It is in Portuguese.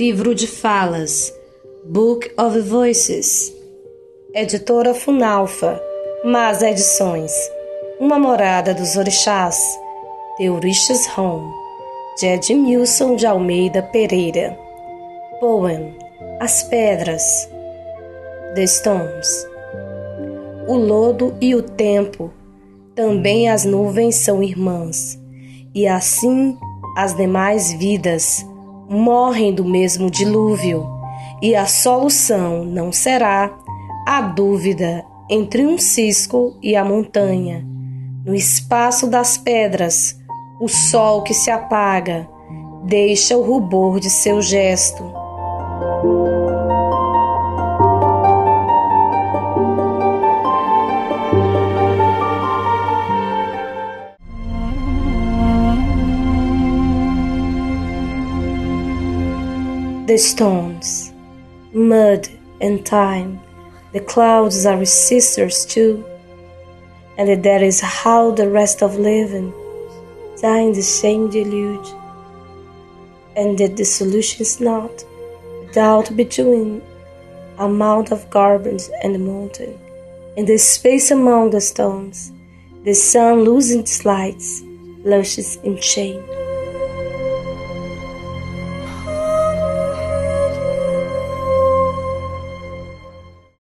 Livro de Falas, Book of Voices, Editora Funalfa, Mas Edições, Uma Morada dos Orixás, Teoristas Home, de Edmilson de Almeida Pereira. Poem, As Pedras, The Stones. O lodo e o tempo, também as nuvens são irmãs, e assim as demais vidas morrem do mesmo dilúvio, e a solução não será a dúvida entre um cisco e a montanha. No espaço das pedras, o sol que se apaga deixa o rubor de seu gesto. The stones, mud and time, the clouds are sisters too, and that is how the rest of living die in the same deluge, and that the solution is not doubt between amount of garbage and the mountain, and the space among the stones, the sun losing its lights, lushes in shame.